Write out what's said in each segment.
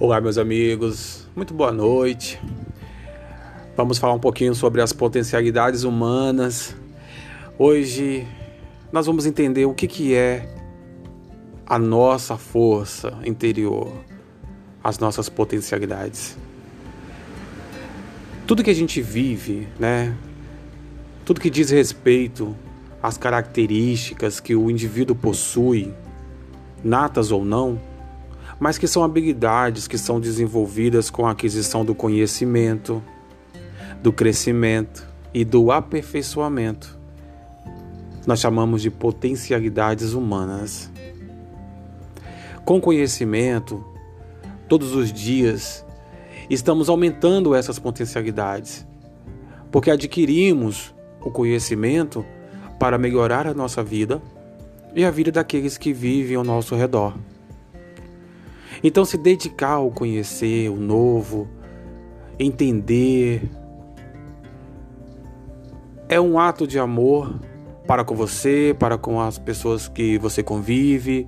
Olá, meus amigos, muito boa noite. Vamos falar um pouquinho sobre as potencialidades humanas. Hoje nós vamos entender o que, que é a nossa força interior, as nossas potencialidades. Tudo que a gente vive, né? Tudo que diz respeito às características que o indivíduo possui, natas ou não, mas que são habilidades que são desenvolvidas com a aquisição do conhecimento, do crescimento e do aperfeiçoamento. Nós chamamos de potencialidades humanas. Com conhecimento, todos os dias, estamos aumentando essas potencialidades, porque adquirimos o conhecimento para melhorar a nossa vida e a vida daqueles que vivem ao nosso redor. Então, se dedicar ao conhecer o novo, entender, é um ato de amor para com você, para com as pessoas que você convive.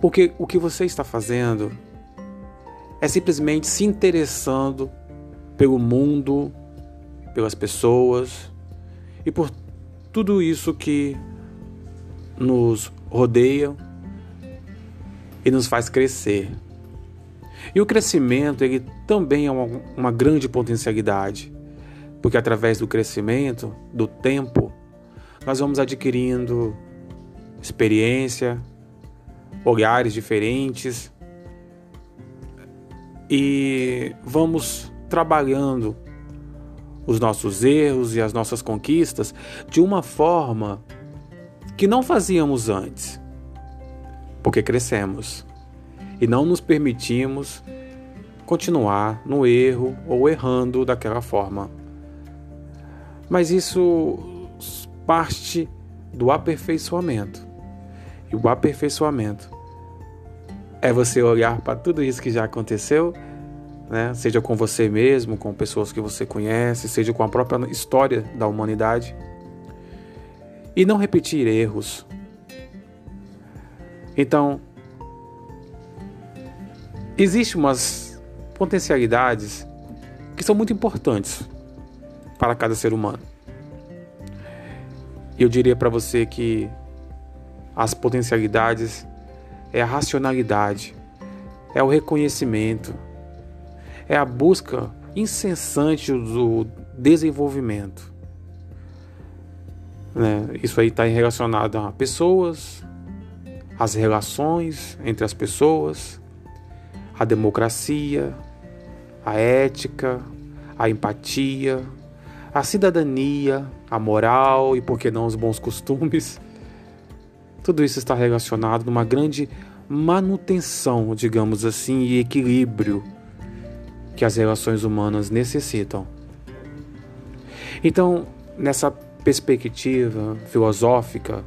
Porque o que você está fazendo é simplesmente se interessando pelo mundo, pelas pessoas e por tudo isso que nos rodeia e nos faz crescer. E o crescimento ele também é uma, uma grande potencialidade, porque através do crescimento, do tempo, nós vamos adquirindo experiência, olhares diferentes e vamos trabalhando os nossos erros e as nossas conquistas de uma forma que não fazíamos antes porque crescemos e não nos permitimos continuar no erro ou errando daquela forma. Mas isso parte do aperfeiçoamento. E o aperfeiçoamento é você olhar para tudo isso que já aconteceu, né? seja com você mesmo, com pessoas que você conhece, seja com a própria história da humanidade, e não repetir erros, então, existem umas potencialidades que são muito importantes para cada ser humano. Eu diria para você que as potencialidades é a racionalidade, é o reconhecimento, é a busca incessante do desenvolvimento. Né? Isso aí está relacionado a pessoas, as relações entre as pessoas, a democracia, a ética, a empatia, a cidadania, a moral e, por que não, os bons costumes. Tudo isso está relacionado numa grande manutenção, digamos assim, e equilíbrio que as relações humanas necessitam. Então, nessa perspectiva filosófica,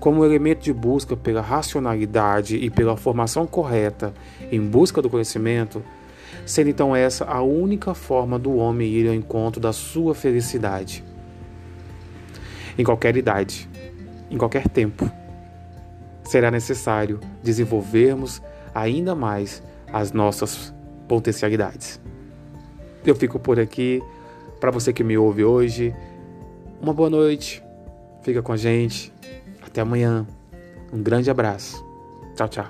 como elemento de busca pela racionalidade e pela formação correta em busca do conhecimento, sendo então essa a única forma do homem ir ao encontro da sua felicidade. Em qualquer idade, em qualquer tempo, será necessário desenvolvermos ainda mais as nossas potencialidades. Eu fico por aqui. Para você que me ouve hoje, uma boa noite. Fica com a gente. Até amanhã. Um grande abraço. Tchau, tchau.